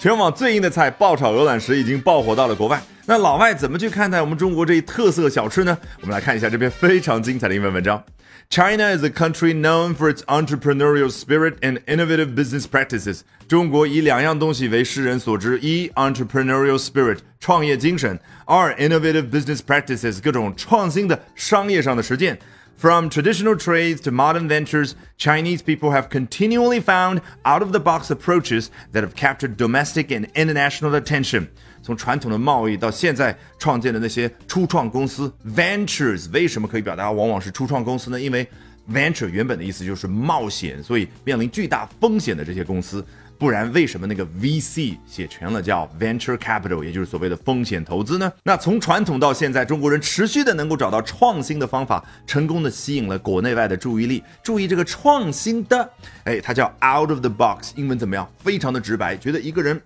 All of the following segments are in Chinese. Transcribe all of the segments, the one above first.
全网最硬的菜爆炒鹅卵石已经爆火到了国外。那老外怎么去看待我们中国这一特色小吃呢？我们来看一下这篇非常精彩的英文文章。China is a country known for its entrepreneurial spirit and innovative business practices。中国以两样东西为世人所知：一，entrepreneurial spirit，创业精神；二，innovative business practices，各种创新的商业上的实践。From traditional trades to modern ventures, Chinese people have continually found out of the box approaches that have captured domestic and international attention. 从传统的贸易到现在创建的那些初创公司 ventures，为什么可以表达往往是初创公司呢？因为 venture 原本的意思就是冒险，所以面临巨大风险的这些公司。不然，为什么那个 VC 写全了叫 Venture Capital，也就是所谓的风险投资呢？那从传统到现在，中国人持续的能够找到创新的方法，成功的吸引了国内外的注意力。注意这个创新的，哎，它叫 Out of the box，英文怎么样？非常的直白，觉得一个人，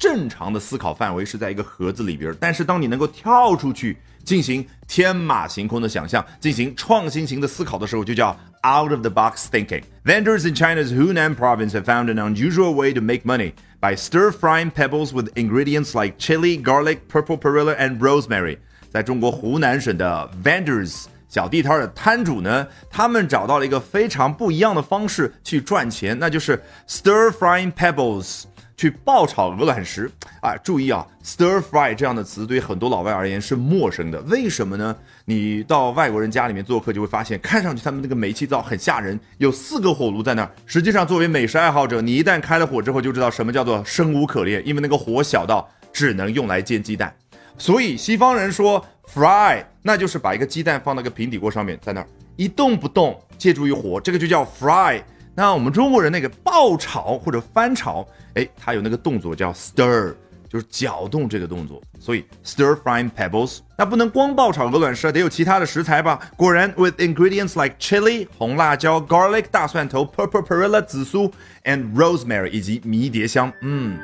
正常的思考范围是在一个盒子里边，但是当你能够跳出去。进行天马行空的想象，进行创新型的思考的时候，就叫 out of the box thinking. Vendors in China's Hunan province have found an unusual way to make money by stir frying pebbles with ingredients like chili, garlic, purple perilla, and rosemary. 在中国湖南省的 vendors 小地摊的摊主呢，他们找到了一个非常不一样的方式去赚钱，那就是 stir frying pebbles。去爆炒鹅卵石啊！注意啊，stir fry 这样的词对于很多老外而言是陌生的。为什么呢？你到外国人家里面做客，就会发现，看上去他们那个煤气灶很吓人，有四个火炉在那儿。实际上，作为美食爱好者，你一旦开了火之后，就知道什么叫做生无可恋，因为那个火小到只能用来煎鸡蛋。所以西方人说 fry，那就是把一个鸡蛋放到个平底锅上面，在那儿一动不动，借助于火，这个就叫 fry。那我们中国人那个爆炒或者翻炒，哎，它有那个动作叫 stir，就是搅动这个动作，所以 stir frying pebbles。那不能光爆炒鹅卵石，得有其他的食材吧？果然，with ingredients like chili 红辣椒、garlic 大蒜头、purple perilla 紫苏，and rosemary 以及迷迭香。嗯，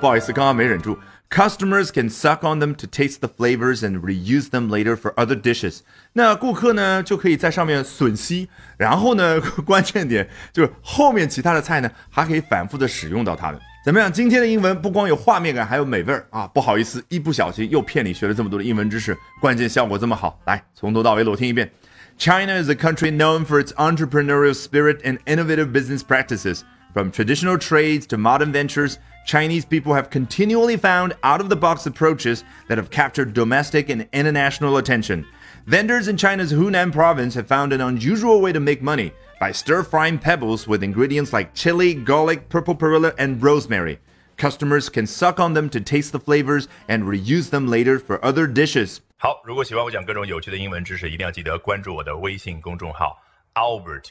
不好意思，刚刚没忍住。Customers can suck on them to taste the flavors and reuse them later for other dishes。那顾客呢就可以在上面吮吸，然后呢，关键点就是后面其他的菜呢还可以反复的使用到它的。怎么样？今天的英文不光有画面感，还有美味儿啊！不好意思，一不小心又骗你学了这么多的英文知识，关键效果这么好，来从头到尾裸听一遍。China is a country known for its entrepreneurial spirit and innovative business practices. From traditional trades to modern ventures, Chinese people have continually found out of the box approaches that have captured domestic and international attention. Vendors in China's Hunan province have found an unusual way to make money by stir frying pebbles with ingredients like chili, garlic, purple perilla, and rosemary. Customers can suck on them to taste the flavors and reuse them later for other dishes. 好，如果喜欢我讲各种有趣的英文知识，一定要记得关注我的微信公众号 Albert